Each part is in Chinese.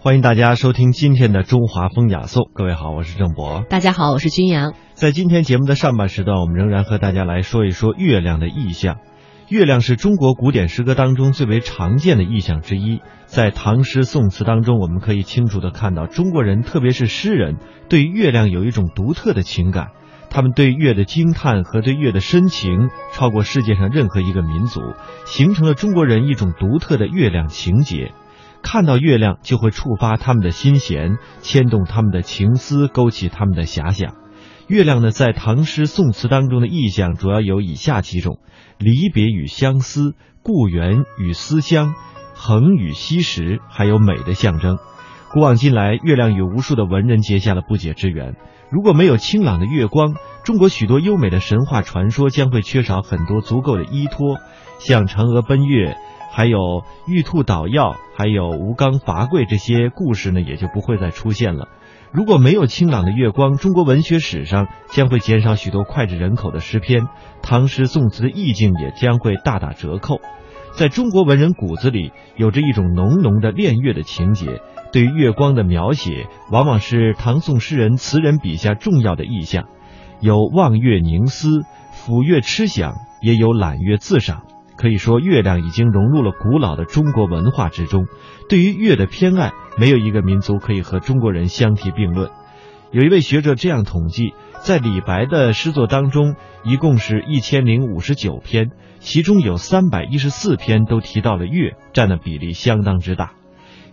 欢迎大家收听今天的中华风雅颂。各位好，我是郑博。大家好，我是君阳。在今天节目的上半时段，我们仍然和大家来说一说月亮的意象。月亮是中国古典诗歌当中最为常见的意象之一。在唐诗宋词当中，我们可以清楚地看到，中国人特别是诗人对月亮有一种独特的情感。他们对月的惊叹和对月的深情，超过世界上任何一个民族，形成了中国人一种独特的月亮情结。看到月亮，就会触发他们的心弦，牵动他们的情思，勾起他们的遐想。月亮呢，在唐诗宋词当中的意象主要有以下几种：离别与相思、故园与思乡、恒与惜时，还有美的象征。古往今来，月亮与无数的文人结下了不解之缘。如果没有清朗的月光，中国许多优美的神话传说将会缺少很多足够的依托，像嫦娥奔月，还有玉兔捣药，还有吴刚伐桂这些故事呢，也就不会再出现了。如果没有清朗的月光，中国文学史上将会减少许多脍炙人口的诗篇，唐诗宋词的意境也将会大打折扣。在中国文人骨子里，有着一种浓浓的恋月的情结。对月光的描写，往往是唐宋诗人词人笔下重要的意象，有望月凝思、抚月痴想，也有揽月自赏。可以说，月亮已经融入了古老的中国文化之中。对于月的偏爱，没有一个民族可以和中国人相提并论。有一位学者这样统计，在李白的诗作当中，一共是一千零五十九篇，其中有三百一十四篇都提到了月，占的比例相当之大。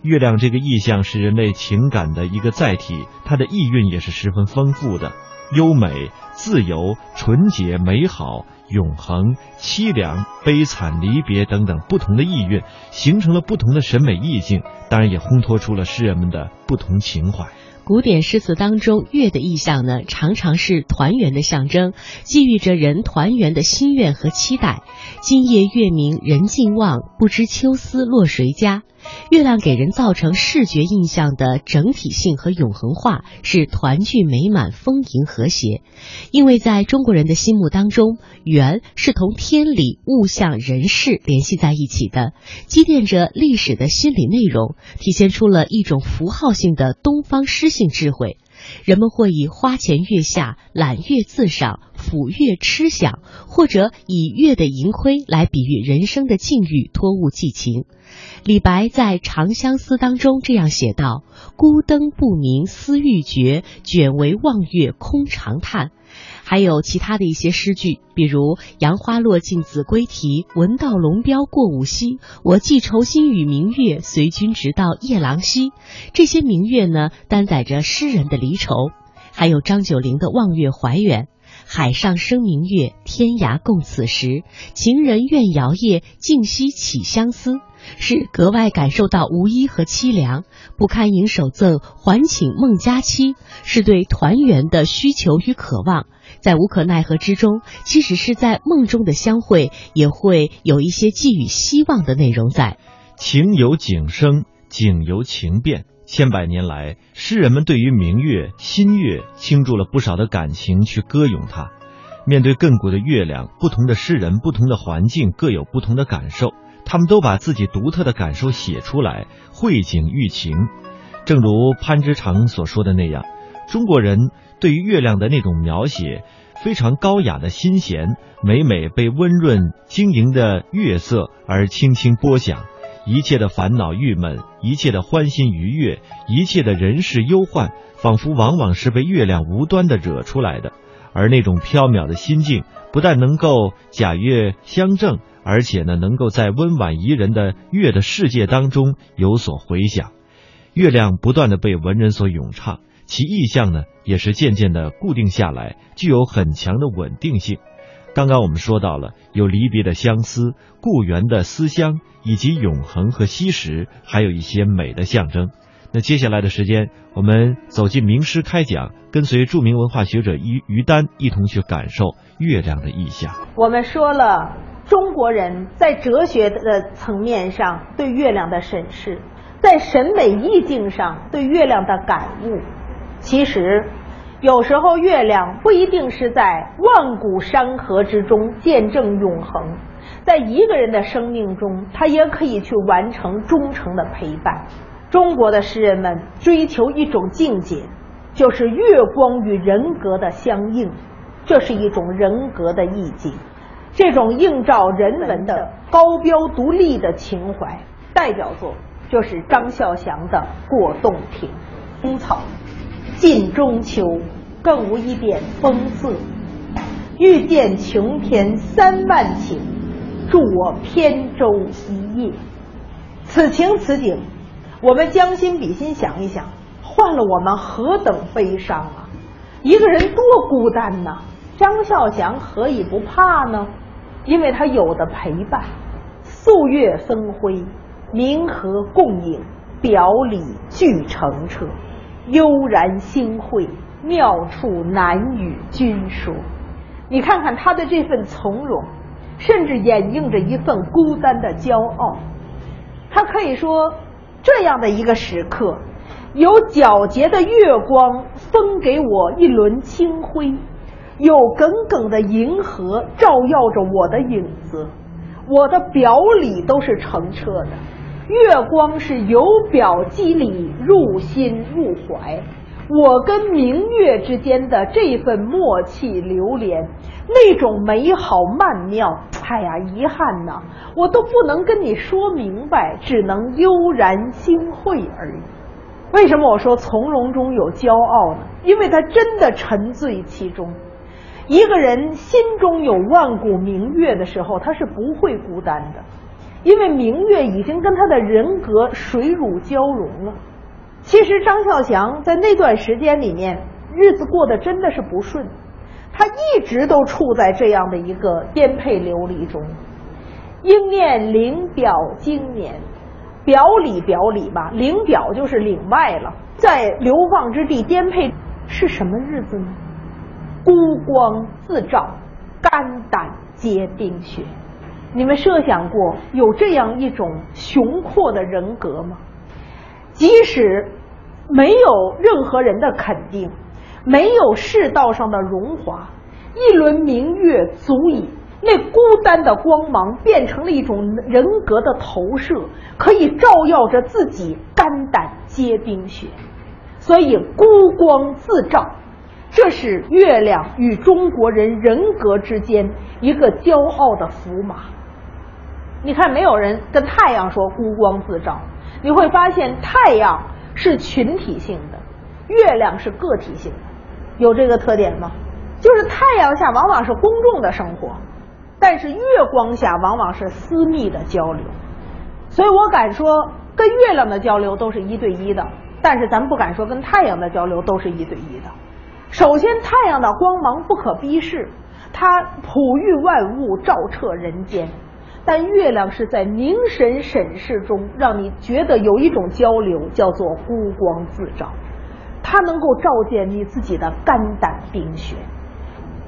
月亮这个意象是人类情感的一个载体，它的意蕴也是十分丰富的，优美、自由、纯洁、美好、永恒、凄凉、悲惨、离别等等不同的意蕴，形成了不同的审美意境，当然也烘托出了诗人们的不同情怀。古典诗词当中，月的意象呢，常常是团圆的象征，寄予着人团圆的心愿和期待。今夜月明人尽望，不知秋思落谁家。月亮给人造成视觉印象的整体性和永恒化是团聚美满、丰盈和谐。因为在中国人的心目当中，圆是同天理、物象、人事联系在一起的，积淀着历史的心理内容，体现出了一种符号性的东方诗性智慧。人们会以花前月下、揽月自赏、抚月痴想，或者以月的盈亏来比喻人生的境遇，托物寄情。李白在《长相思》当中这样写道：“孤灯不明思欲绝，卷为望月空长叹。”还有其他的一些诗句，比如“杨花落尽子规啼，闻道龙标过五溪。我寄愁心与明月，随君直到夜郎西。”这些明月呢，担载着诗人的离愁。还有张九龄的《望月怀远》：“海上生明月，天涯共此时。情人怨遥夜，竟夕起相思。”是格外感受到无依和凄凉，不堪盈手赠，还请孟佳期，是对团圆的需求与渴望。在无可奈何之中，即使是在梦中的相会，也会有一些寄予希望的内容在。情有景生，景由情变。千百年来，诗人们对于明月、新月倾注了不少的感情去歌咏它。面对亘古的月亮，不同的诗人、不同的环境，各有不同的感受。他们都把自己独特的感受写出来，绘景喻情。正如潘之常所说的那样，中国人对于月亮的那种描写，非常高雅的心弦，每每被温润晶莹的月色而轻轻拨响。一切的烦恼郁闷，一切的欢欣愉悦，一切的人事忧患，仿佛往往是被月亮无端的惹出来的。而那种飘渺的心境，不但能够假月相正。而且呢，能够在温婉宜人的月的世界当中有所回响，月亮不断的被文人所咏唱，其意象呢也是渐渐的固定下来，具有很强的稳定性。刚刚我们说到了有离别的相思、故园的思乡，以及永恒和惜时，还有一些美的象征。那接下来的时间，我们走进名师开讲，跟随著名文化学者于于丹一同去感受月亮的意象。我们说了。中国人在哲学的层面上对月亮的审视，在审美意境上对月亮的感悟，其实有时候月亮不一定是在万古山河之中见证永恒，在一个人的生命中，他也可以去完成忠诚的陪伴。中国的诗人们追求一种境界，就是月光与人格的相应，这是一种人格的意境。这种映照人文的高标独立的情怀，代表作就是张孝祥的《过洞庭》。青草，近中秋，更无一点风色。欲见琼天三万顷，助我扁舟一叶。此情此景，我们将心比心想一想，换了我们何等悲伤啊！一个人多孤单呐！张孝祥何以不怕呢？因为他有的陪伴，素月分辉，明和共影，表里俱澄澈，悠然心会，妙处难与君说。你看看他的这份从容，甚至掩映着一份孤单的骄傲。他可以说，这样的一个时刻，有皎洁的月光分给我一轮清辉。有耿耿的银河照耀着我的影子，我的表里都是澄澈的。月光是由表肌里入心入怀，我跟明月之间的这份默契流连，那种美好曼妙，哎呀，遗憾呐，我都不能跟你说明白，只能悠然心会而已。为什么我说从容中有骄傲呢？因为他真的沉醉其中。一个人心中有万古明月的时候，他是不会孤单的，因为明月已经跟他的人格水乳交融了。其实张孝祥在那段时间里面，日子过得真的是不顺，他一直都处在这样的一个颠沛流离中。应念领表经年，表里表里吧，领表就是领外了，在流放之地颠沛是什么日子呢？孤光自照，肝胆皆冰雪。你们设想过有这样一种雄阔的人格吗？即使没有任何人的肯定，没有世道上的荣华，一轮明月足以。那孤单的光芒变成了一种人格的投射，可以照耀着自己，肝胆皆冰雪。所以孤光自照。这是月亮与中国人人格之间一个骄傲的符码。你看，没有人跟太阳说孤光自照。你会发现，太阳是群体性的，月亮是个体性的，有这个特点吗？就是太阳下往往是公众的生活，但是月光下往往是私密的交流。所以我敢说，跟月亮的交流都是一对一的，但是咱不敢说跟太阳的交流都是一对一的。首先，太阳的光芒不可逼视，它普育万物，照彻人间；但月亮是在凝神审视中，让你觉得有一种交流，叫做孤光自照。它能够照见你自己的肝胆冰雪。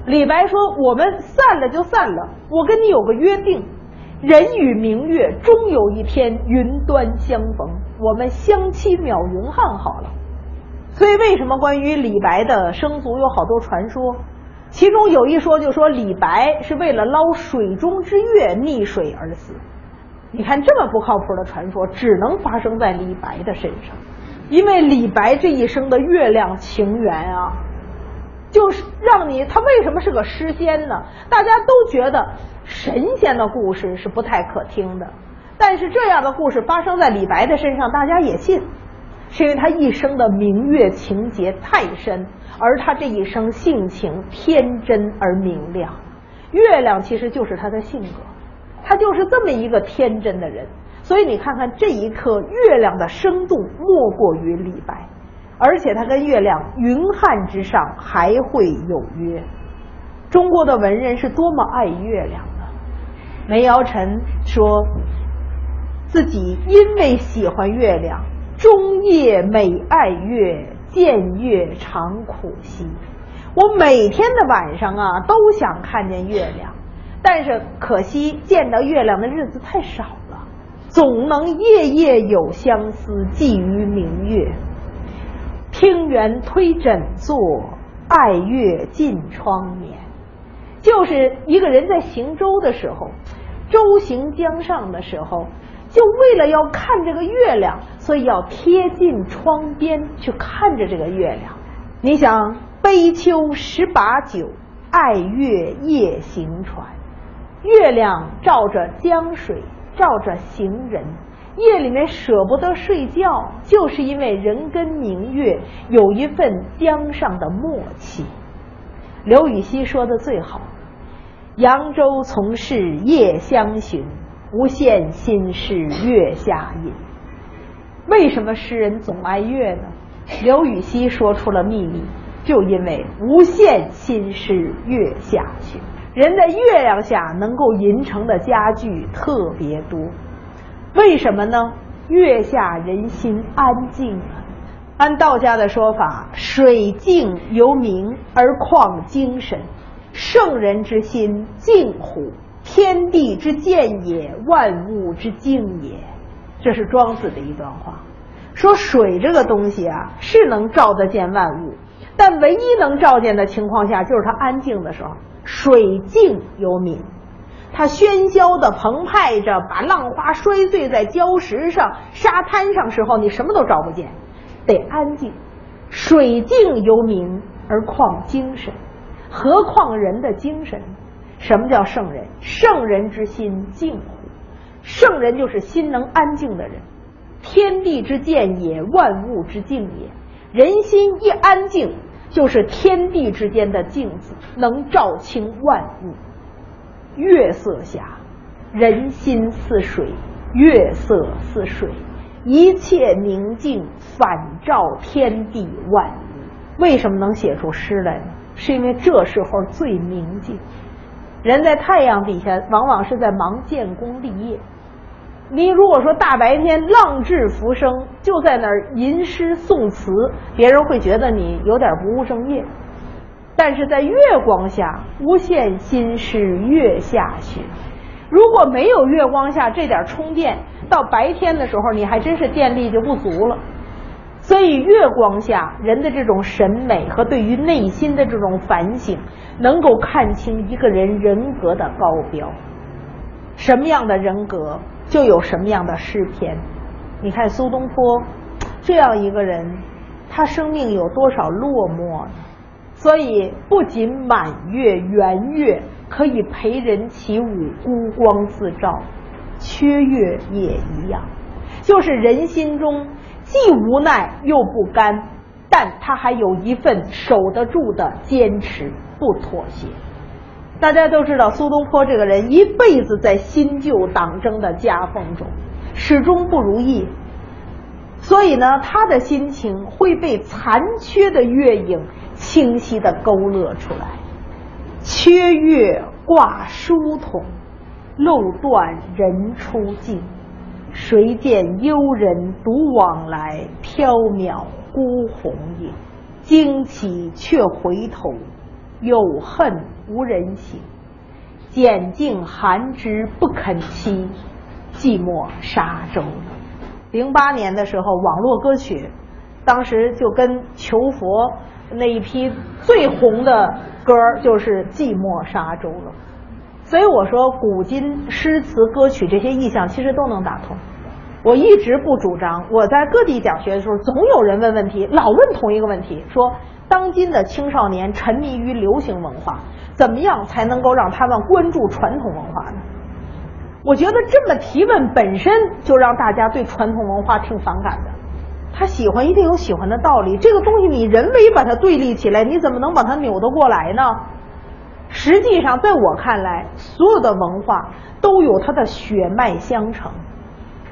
李白说：“我们散了就散了，我跟你有个约定，人与明月终有一天云端相逢，我们相期邈云汉好了。”所以，为什么关于李白的生卒有好多传说？其中有一说，就说李白是为了捞水中之月溺水而死。你看这么不靠谱的传说，只能发生在李白的身上，因为李白这一生的月亮情缘啊，就是让你他为什么是个诗仙呢？大家都觉得神仙的故事是不太可听的，但是这样的故事发生在李白的身上，大家也信。是因为他一生的明月情节太深，而他这一生性情天真而明亮。月亮其实就是他的性格，他就是这么一个天真的人。所以你看看这一刻，月亮的生动莫过于李白，而且他跟月亮云汉之上还会有约。中国的文人是多么爱月亮呢？梅尧臣说自己因为喜欢月亮。终夜每爱月，见月常苦兮。我每天的晚上啊，都想看见月亮，但是可惜见到月亮的日子太少了。总能夜夜有相思，寄于明月。听猿推枕坐，爱月近窗眠。就是一个人在行舟的时候，舟行江上的时候。就为了要看这个月亮，所以要贴近窗边去看着这个月亮。你想，悲秋十把酒，爱月夜行船。月亮照着江水，照着行人。夜里面舍不得睡觉，就是因为人跟明月有一份江上的默契。刘禹锡说的最好：“扬州从事夜相寻。”无限心事月下吟。为什么诗人总爱月呢？刘禹锡说出了秘密，就因为无限心事月下寻。人在月亮下能够吟成的佳句特别多。为什么呢？月下人心安静啊。按道家的说法，水静由明，而况精神。圣人之心静乎？天地之见也，万物之静也。这是庄子的一段话，说水这个东西啊，是能照得见万物，但唯一能照见的情况下，就是它安静的时候。水静有敏，它喧嚣的澎湃着，把浪花摔碎在礁石上、沙滩上时候，你什么都找不见，得安静。水静有敏，而况精神？何况人的精神？什么叫圣人？圣人之心静乎？圣人就是心能安静的人。天地之见也，万物之静也。人心一安静，就是天地之间的镜子，能照清万物。月色下，人心似水，月色似水，一切宁静，反照天地万物。为什么能写出诗来呢？是因为这时候最宁静。人在太阳底下，往往是在忙建功立业。你如果说大白天浪掷浮生，就在那儿吟诗颂词，别人会觉得你有点不务正业。但是在月光下，无限心事月下寻。如果没有月光下这点充电，到白天的时候，你还真是电力就不足了。所以，月光下人的这种审美和对于内心的这种反省，能够看清一个人人格的高标。什么样的人格，就有什么样的诗篇。你看苏东坡这样一个人，他生命有多少落寞呢？所以，不仅满月圆月可以陪人起舞，孤光自照，缺月也一样，就是人心中。既无奈又不甘，但他还有一份守得住的坚持，不妥协。大家都知道，苏东坡这个人一辈子在新旧党争的夹缝中，始终不如意。所以呢，他的心情会被残缺的月影清晰的勾勒出来。缺月挂疏筒，漏断人初静。谁见幽人独往来，缥缈孤鸿影。惊起却回头，有恨无人省。拣尽寒枝不肯栖，寂寞沙洲。零八年的时候，网络歌曲，当时就跟求佛那一批最红的歌就是《寂寞沙洲》了。所以我说，古今诗词歌曲这些意象其实都能打通。我一直不主张。我在各地讲学的时候，总有人问问题，老问同一个问题：说当今的青少年沉迷于流行文化，怎么样才能够让他们关注传统文化呢？我觉得这么提问本身就让大家对传统文化挺反感的。他喜欢一定有喜欢的道理，这个东西你人为把它对立起来，你怎么能把它扭得过来呢？实际上，在我看来，所有的文化都有它的血脉相承。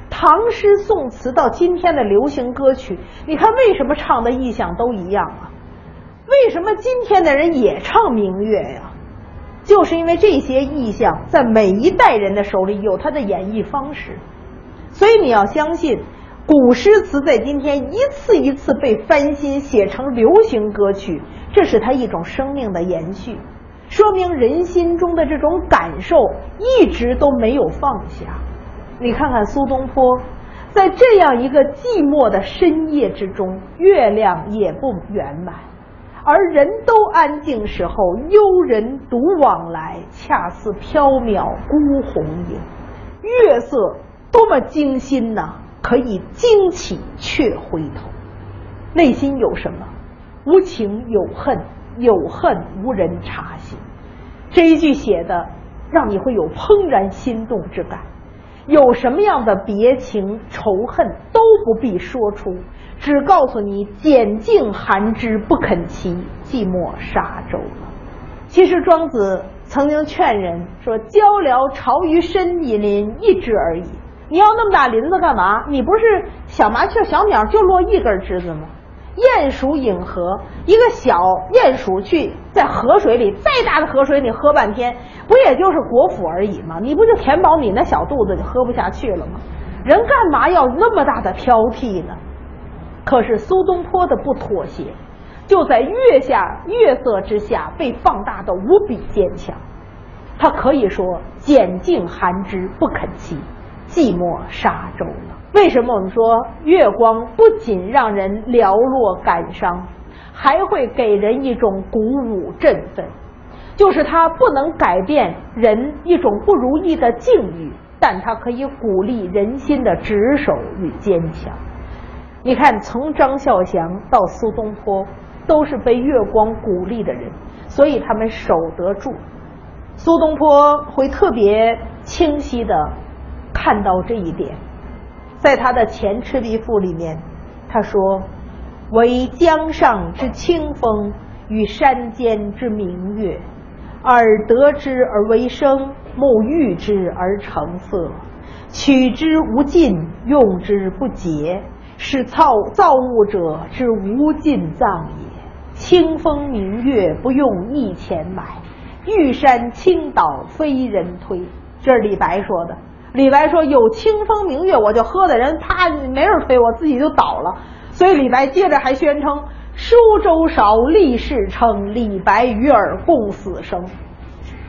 唐诗宋词到今天的流行歌曲，你看为什么唱的意象都一样啊？为什么今天的人也唱明月呀？就是因为这些意象在每一代人的手里有它的演绎方式，所以你要相信，古诗词在今天一次一次被翻新写成流行歌曲，这是它一种生命的延续。说明人心中的这种感受一直都没有放下。你看看苏东坡，在这样一个寂寞的深夜之中，月亮也不圆满，而人都安静时候，幽人独往来，恰似缥缈孤鸿影。月色多么惊心呐！可以惊起却回头，内心有什么？无情有恨，有恨无人察心。这一句写的，让你会有怦然心动之感。有什么样的别情仇恨都不必说出，只告诉你：拣尽寒枝不肯栖，寂寞沙洲了。其实庄子曾经劝人说：“交辽巢于深以林，一枝而已。你要那么大林子干嘛？你不是小麻雀、小鸟就落一根枝子吗？鼹鼠饮河，一个小鼹鼠去在河水里，再大的河水你喝半天，不也就是果腹而已吗？你不就填饱你那小肚子就喝不下去了吗？人干嘛要那么大的挑剔呢？可是苏东坡的不妥协。”就在月下月色之下被放大的无比坚强，他可以说拣尽寒枝不肯栖，寂寞沙洲了。为什么我们说月光不仅让人寥落感伤，还会给人一种鼓舞振奋？就是它不能改变人一种不如意的境遇，但它可以鼓励人心的执守与坚强。你看，从张孝祥到苏东坡。都是被月光鼓励的人，所以他们守得住。苏东坡会特别清晰的看到这一点，在他的《前赤壁赋》里面，他说：“惟江上之清风与山间之明月，耳得之而为声，目遇之而成色，取之无尽，用之不竭，是造造物者之无尽藏也。”清风明月不用一钱买，玉山倾倒非人推。这是李白说的。李白说有清风明月，我就喝的人，啪，没人推，我自己就倒了。所以李白接着还宣称：舒州少，立世称，李白与尔共死生。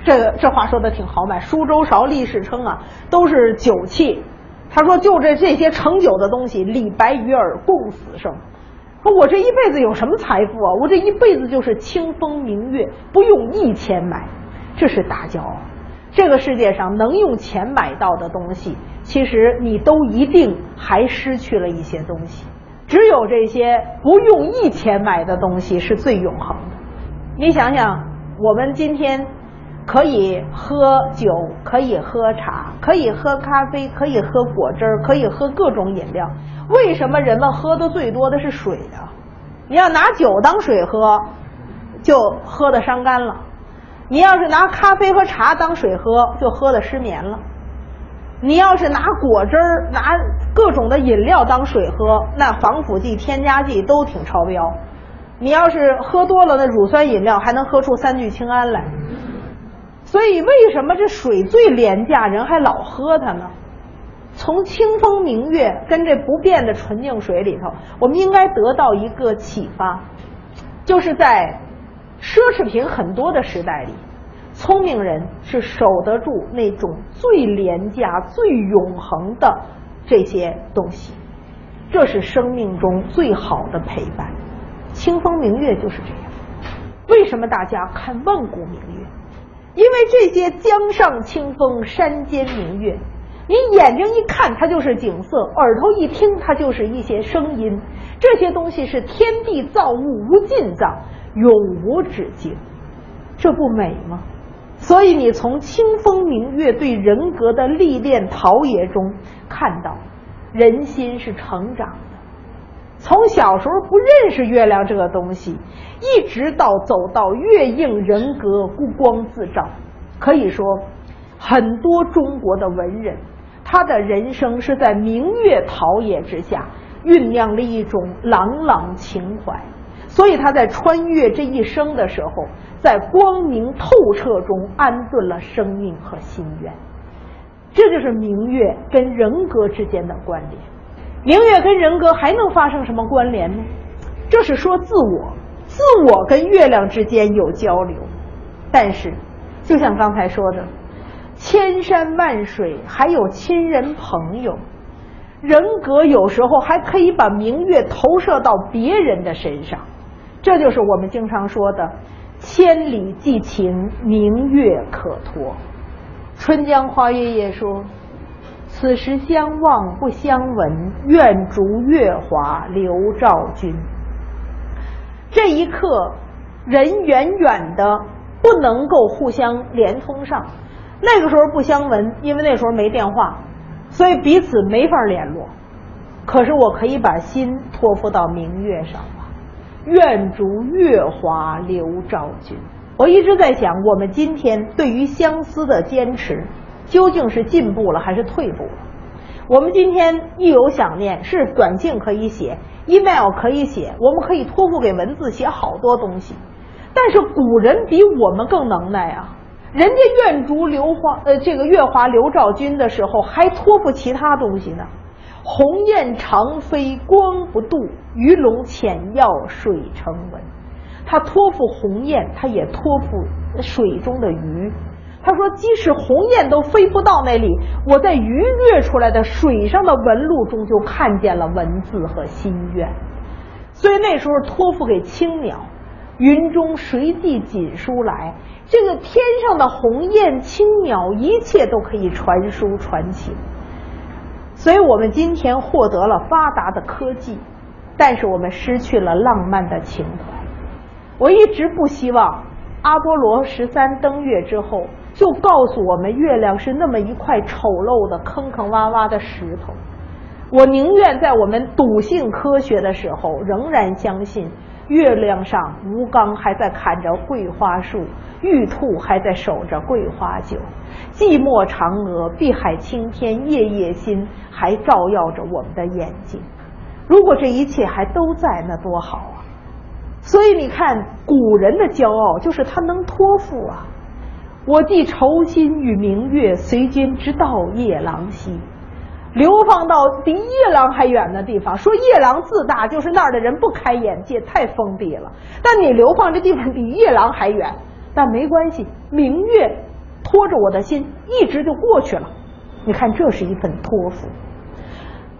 这个这话说的挺豪迈。舒州少，立世称啊，都是酒器。他说就这这些盛酒的东西，李白与尔共死生。说我这一辈子有什么财富啊？我这一辈子就是清风明月，不用一钱买，这是大骄傲。这个世界上能用钱买到的东西，其实你都一定还失去了一些东西。只有这些不用一钱买的东西是最永恒的。你想想，我们今天可以喝酒，可以喝茶，可以喝咖啡，可以喝果汁，可以喝各种饮料。为什么人们喝的最多的是水啊？你要拿酒当水喝，就喝的伤肝了；你要是拿咖啡和茶当水喝，就喝的失眠了；你要是拿果汁儿、拿各种的饮料当水喝，那防腐剂、添加剂都挺超标；你要是喝多了那乳酸饮料，还能喝出三聚氰胺来。所以，为什么这水最廉价，人还老喝它呢？从清风明月跟这不变的纯净水里头，我们应该得到一个启发，就是在奢侈品很多的时代里，聪明人是守得住那种最廉价、最永恒的这些东西，这是生命中最好的陪伴。清风明月就是这样。为什么大家看万古明月？因为这些江上清风，山间明月。你眼睛一看，它就是景色；耳朵一听，它就是一些声音。这些东西是天地造物无尽藏，永无止境，这不美吗？所以你从清风明月对人格的历练陶冶中看到，人心是成长的。从小时候不认识月亮这个东西，一直到走到月映人格，孤光自照。可以说，很多中国的文人。他的人生是在明月陶冶之下酝酿了一种朗朗情怀，所以他在穿越这一生的时候，在光明透彻中安顿了生命和心愿。这就是明月跟人格之间的关联。明月跟人格还能发生什么关联呢？这是说自我，自我跟月亮之间有交流。但是，就像刚才说的。千山万水，还有亲人朋友，人格有时候还可以把明月投射到别人的身上，这就是我们经常说的“千里寄情，明月可托”。春江花月夜说：“此时相望不相闻，愿逐月华流照君。这一刻，人远远的不能够互相连通上。那个时候不相闻，因为那时候没电话，所以彼此没法联络。可是我可以把心托付到明月上了，愿逐月华流照君。我一直在想，我们今天对于相思的坚持，究竟是进步了还是退步了？我们今天一有想念，是短信可以写，email 可以写，我们可以托付给文字写好多东西。但是古人比我们更能耐啊！人家愿逐流花，呃，这个月华流照君的时候，还托付其他东西呢。鸿雁长飞光不度，鱼龙潜跃水成文。他托付鸿雁，他也托付水中的鱼。他说：“即使鸿雁都飞不到那里，我在鱼跃出来的水上的纹路中就看见了文字和心愿。所以那时候托付给青鸟，云中谁寄锦书来？这个天上的鸿雁、青鸟，一切都可以传书传情。所以我们今天获得了发达的科技，但是我们失去了浪漫的情怀。”我一直不希望阿波罗十三登月之后就告诉我们月亮是那么一块丑陋的坑坑洼洼的石头。我宁愿在我们笃信科学的时候，仍然相信月亮上吴刚还在砍着桂花树，玉兔还在守着桂花酒，寂寞嫦娥、碧海青天、夜夜心还照耀着我们的眼睛。如果这一切还都在，那多好啊！所以你看，古人的骄傲就是他能托付啊。我寄愁心与明月，随君直到夜郎西，流放到比夜郎还远的地方。说夜郎自大，就是那儿的人不开眼界，太封闭了。但你流放这地方比夜郎还远，但没关系，明月托着我的心，一直就过去了。你看，这是一份托付。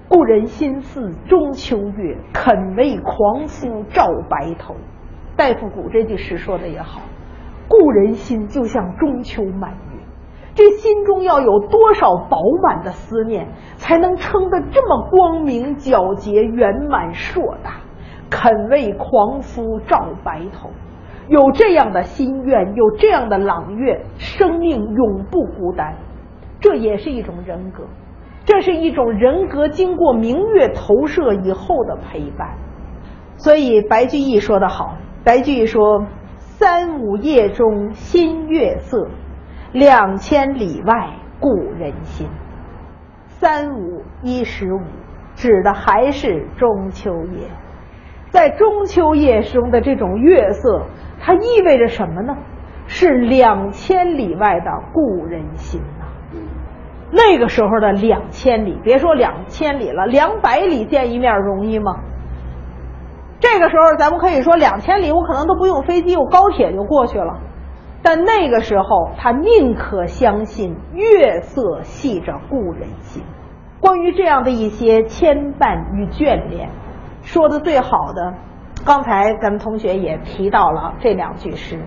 故人心似中秋月，肯为狂夫照白头。戴复古这句诗说的也好，故人心就像中秋满月，这心中要有多少饱满的思念，才能撑得这么光明皎洁、圆满硕大？肯为狂夫照白头，有这样的心愿，有这样的朗月，生命永不孤单，这也是一种人格。这是一种人格经过明月投射以后的陪伴，所以白居易说得好。白居易说：“三五夜中新月色，两千里外故人心。”三五一十五，指的还是中秋夜。在中秋夜中的这种月色，它意味着什么呢？是两千里外的故人心呐。那个时候的两千里，别说两千里了，两百里见一面容易吗？这个时候咱们可以说两千里，我可能都不用飞机，我高铁就过去了。但那个时候，他宁可相信月色系着故人心。关于这样的一些牵绊与眷恋，说的最好的，刚才咱们同学也提到了这两句诗，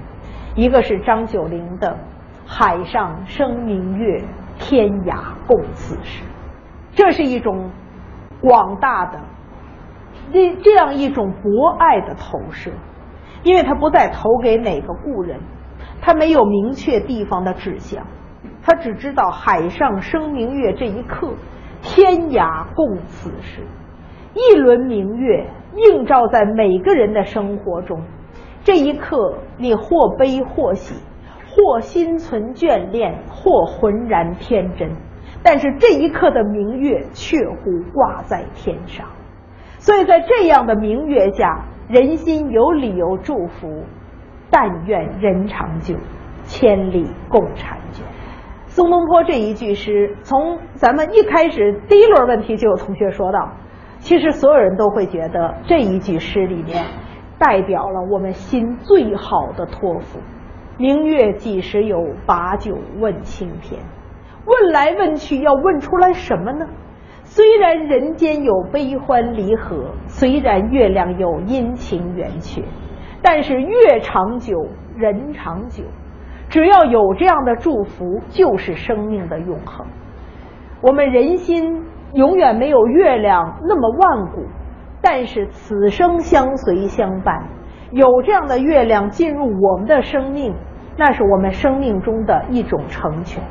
一个是张九龄的“海上生明月”。天涯共此时，这是一种广大的这这样一种博爱的投射，因为他不再投给哪个故人，他没有明确地方的指向，他只知道海上生明月这一刻，天涯共此时，一轮明月映照在每个人的生活中，这一刻你或悲或喜。或心存眷恋，或浑然天真，但是这一刻的明月却乎挂在天上，所以在这样的明月下，人心有理由祝福，但愿人长久，千里共婵娟。苏东坡这一句诗，从咱们一开始第一轮问题就有同学说到，其实所有人都会觉得这一句诗里面代表了我们心最好的托付。明月几时有？把酒问青天。问来问去，要问出来什么呢？虽然人间有悲欢离合，虽然月亮有阴晴圆缺，但是月长久，人长久。只要有这样的祝福，就是生命的永恒。我们人心永远没有月亮那么万古，但是此生相随相伴，有这样的月亮进入我们的生命，那是我们生命中的一种成全。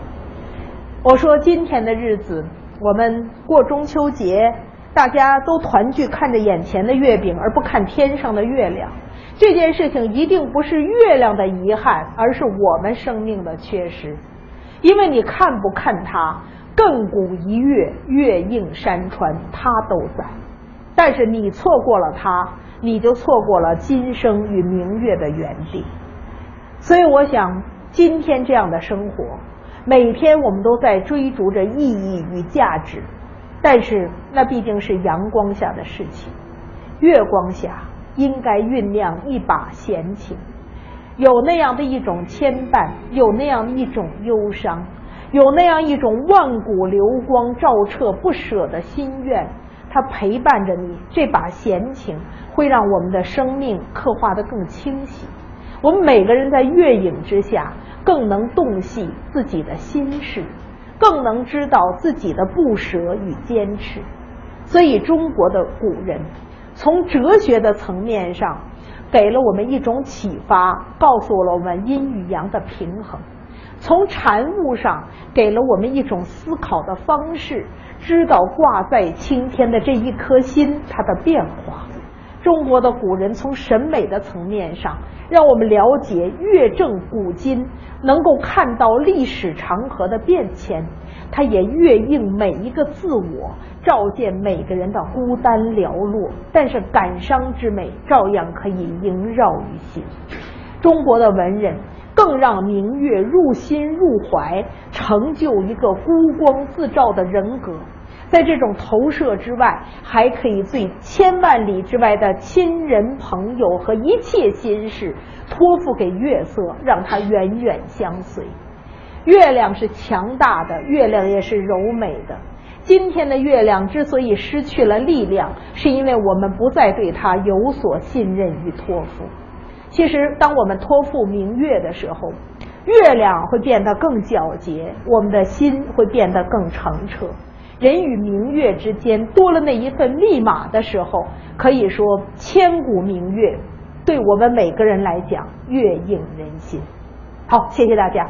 我说今天的日子，我们过中秋节，大家都团聚，看着眼前的月饼，而不看天上的月亮。这件事情一定不是月亮的遗憾，而是我们生命的缺失。因为你看不看它，亘古一月，月映山川，它都在。但是你错过了它，你就错过了今生与明月的缘地。所以我想，今天这样的生活。每天我们都在追逐着意义与价值，但是那毕竟是阳光下的事情。月光下应该酝酿一把闲情，有那样的一种牵绊，有那样一种忧伤，有那样一种万古流光照彻不舍的心愿，它陪伴着你。这把闲情会让我们的生命刻画得更清晰。我们每个人在月影之下。更能洞悉自己的心事，更能知道自己的不舍与坚持。所以，中国的古人从哲学的层面上给了我们一种启发，告诉了我们阴与阳的平衡；从禅悟上给了我们一种思考的方式，知道挂在青天的这一颗心它的变化。中国的古人从审美的层面上，让我们了解乐正古今，能够看到历史长河的变迁。它也乐应每一个自我，照见每个人的孤单寥落。但是感伤之美照样可以萦绕于心。中国的文人更让明月入心入怀，成就一个孤光自照的人格。在这种投射之外，还可以对千万里之外的亲人朋友和一切心事托付给月色，让它远远相随。月亮是强大的，月亮也是柔美的。今天的月亮之所以失去了力量，是因为我们不再对它有所信任与托付。其实，当我们托付明月的时候，月亮会变得更皎洁，我们的心会变得更澄澈。人与明月之间多了那一份密码的时候，可以说千古明月，对我们每个人来讲，月映人心。好，谢谢大家。